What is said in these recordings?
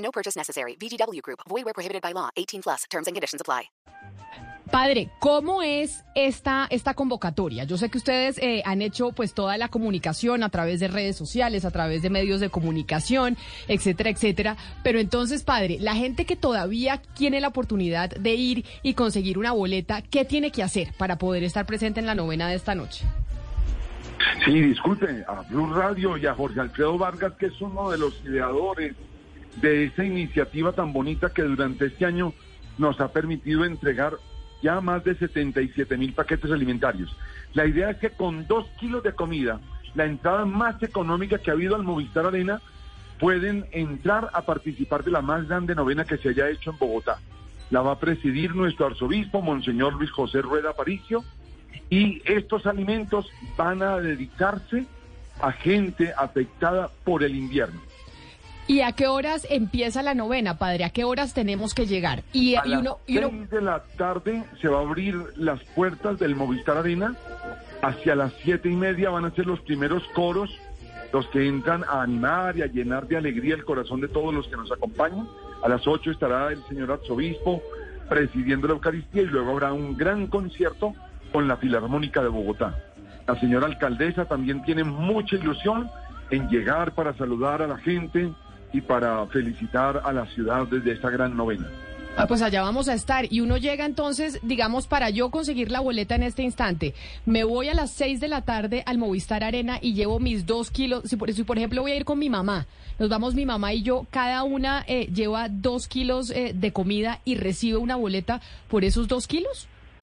No purchase necessary. VGW Group. Void where prohibited by law. 18 plus. Terms and conditions apply. Padre, ¿cómo es esta, esta convocatoria? Yo sé que ustedes eh, han hecho pues toda la comunicación a través de redes sociales, a través de medios de comunicación, etcétera, etcétera. Pero entonces, padre, la gente que todavía tiene la oportunidad de ir y conseguir una boleta, ¿qué tiene que hacer para poder estar presente en la novena de esta noche? Sí, disculpe, a Blue Radio y a Jorge Alfredo Vargas, que es uno de los ideadores de esa iniciativa tan bonita que durante este año nos ha permitido entregar ya más de 77 mil paquetes alimentarios. La idea es que con dos kilos de comida, la entrada más económica que ha habido al Movistar Arena, pueden entrar a participar de la más grande novena que se haya hecho en Bogotá. La va a presidir nuestro arzobispo, Monseñor Luis José Rueda Aparicio, y estos alimentos van a dedicarse a gente afectada por el invierno. ¿Y a qué horas empieza la novena, padre? ¿A qué horas tenemos que llegar? Y, A y uno, y las uno- seis de la tarde se va a abrir las puertas del Movistar Arena. Hacia las siete y media van a ser los primeros coros, los que entran a animar y a llenar de alegría el corazón de todos los que nos acompañan. A las ocho estará el señor arzobispo presidiendo la Eucaristía y luego habrá un gran concierto con la Filarmónica de Bogotá. La señora alcaldesa también tiene mucha ilusión en llegar para saludar a la gente y para felicitar a la ciudad desde esta gran novena. Ah, pues allá vamos a estar. Y uno llega entonces, digamos, para yo conseguir la boleta en este instante, me voy a las seis de la tarde al Movistar Arena y llevo mis dos kilos. Si por, si por ejemplo voy a ir con mi mamá, nos vamos mi mamá y yo, cada una eh, lleva dos kilos eh, de comida y recibe una boleta por esos dos kilos.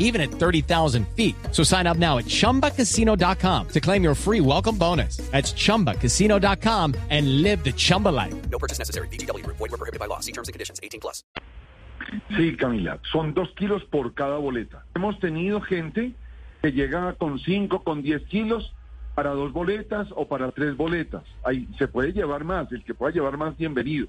even at 30,000 feet. So sign up now at chumbacasino.com to claim your free welcome bonus. That's chumbacasino.com and live the Chumba life. No purchase necessary. VGW Group. Void were prohibited by law. See terms and conditions. 18 plus. Sí, Camila, son dos kilos por cada boleta. Hemos tenido gente que llega con cinco, con diez kilos para dos boletas o para tres boletas. Ahí se puede llevar más, el que pueda llevar más, bienvenido.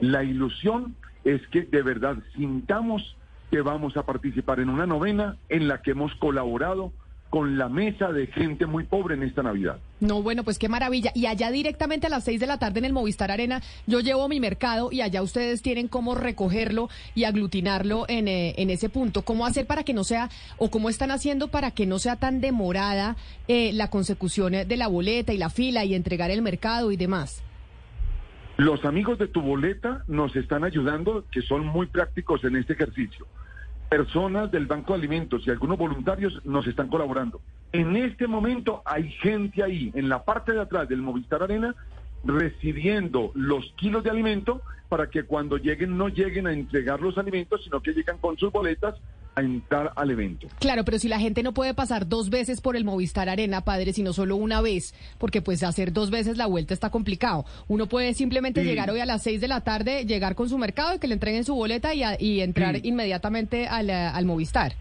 La ilusión es que de verdad sintamos que vamos a participar en una novena en la que hemos colaborado con la mesa de gente muy pobre en esta Navidad. No, bueno, pues qué maravilla. Y allá directamente a las seis de la tarde en el Movistar Arena, yo llevo mi mercado y allá ustedes tienen cómo recogerlo y aglutinarlo en, eh, en ese punto. ¿Cómo hacer para que no sea, o cómo están haciendo para que no sea tan demorada eh, la consecución de la boleta y la fila y entregar el mercado y demás? Los amigos de tu boleta nos están ayudando, que son muy prácticos en este ejercicio. Personas del Banco de Alimentos y algunos voluntarios nos están colaborando. En este momento hay gente ahí, en la parte de atrás del Movistar Arena, recibiendo los kilos de alimento para que cuando lleguen no lleguen a entregar los alimentos, sino que llegan con sus boletas a entrar al evento. Claro, pero si la gente no puede pasar dos veces por el Movistar Arena, padre, sino solo una vez, porque pues hacer dos veces la vuelta está complicado. Uno puede simplemente Sí. llegar hoy a las seis de la tarde, llegar con su mercado y que le entreguen su boleta y, a- y entrar Sí. inmediatamente al, eh, al Movistar.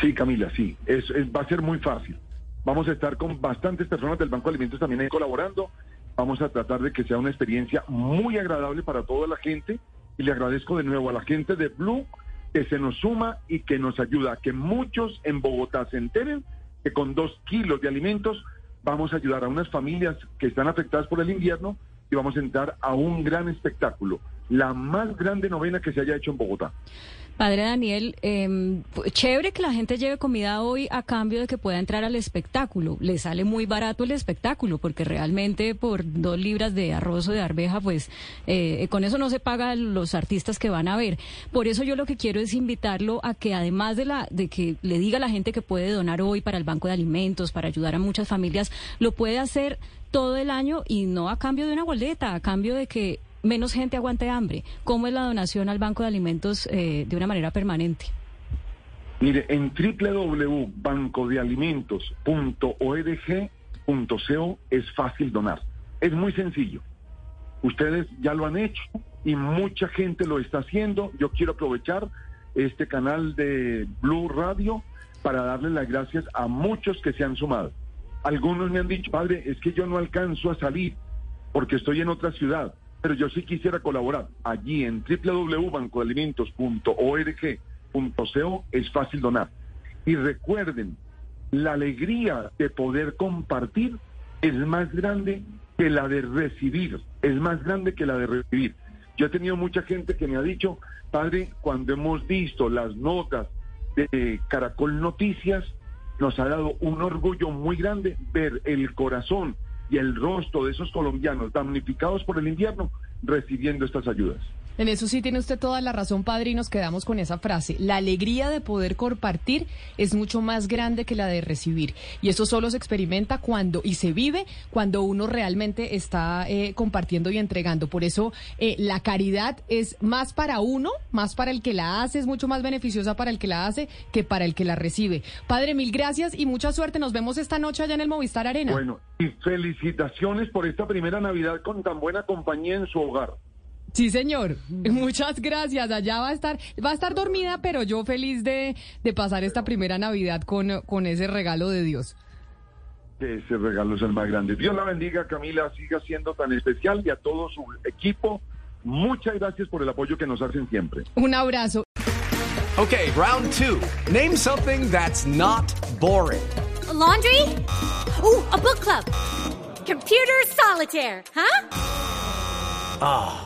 Sí, Camila, sí, es, es- va a ser muy fácil. Vamos a estar con bastantes personas del Banco de Alimentos también ahí colaborando. Vamos a tratar de que sea una experiencia muy agradable para toda la gente. Y le agradezco de nuevo a la gente de Blue que se nos suma y que nos ayuda a que muchos en Bogotá se enteren que con dos kilos de alimentos vamos a ayudar a unas familias que están afectadas por el invierno y vamos a entrar a un gran espectáculo. La más grande novena que se haya hecho en Bogotá. Padre Daniel, eh, chévere que la gente lleve comida hoy a cambio de que pueda entrar al espectáculo. Le sale muy barato el espectáculo porque realmente por dos libras de arroz o de arveja, pues eh, con eso no se paga los artistas que van a ver. Por eso yo lo que quiero es invitarlo a que además de, la, de que le diga a la gente que puede donar hoy para el Banco de Alimentos, para ayudar a muchas familias, lo puede hacer todo el año y no a cambio de una boleta, a cambio de que menos gente aguante hambre. ¿Cómo es la donación al Banco de Alimentos eh, de una manera permanente? Mire, en www.bancodealimentos.org.co es fácil donar. Es muy sencillo. Ustedes ya lo han hecho y mucha gente lo está haciendo. Yo quiero aprovechar este canal de Blue Radio para darle las gracias a muchos que se han sumado. Algunos me han dicho, padre, es que yo no alcanzo a salir porque estoy en otra ciudad pero yo sí quisiera colaborar. Allí en www.bancodealimentos.org.co es fácil donar. Y recuerden, la alegría de poder compartir es más grande que la de recibir, es más grande que la de recibir. Yo he tenido mucha gente que me ha dicho, padre, cuando hemos visto las notas de Caracol Noticias, nos ha dado un orgullo muy grande ver el corazón y el rostro de esos colombianos damnificados por el invierno recibiendo estas ayudas. En eso sí tiene usted toda la razón, padre, y nos quedamos con esa frase. La alegría de poder compartir es mucho más grande que la de recibir. Y eso solo se experimenta cuando y se vive cuando uno realmente está eh, compartiendo y entregando. Por eso eh, la caridad es más para uno, más para el que la hace, es mucho más beneficiosa para el que la hace que para el que la recibe. Padre, mil gracias y mucha suerte. Nos vemos esta noche allá en el Movistar Arena. Bueno, y felicitaciones por esta primera Navidad con tan buena compañía en su hogar. Sí, señor. Muchas gracias. Allá va a estar, va a estar dormida, pero yo feliz de, de pasar esta primera Navidad con, con ese regalo de Dios. Ese regalo es el más grande. Dios la bendiga, Camila, siga siendo tan especial y a todo su equipo. Muchas gracias por el apoyo que nos hacen siempre. Un abrazo. Okay, round two. Name something that's not boring. laundry? Ooh, a book club. Computer solitaire, huh? Ah.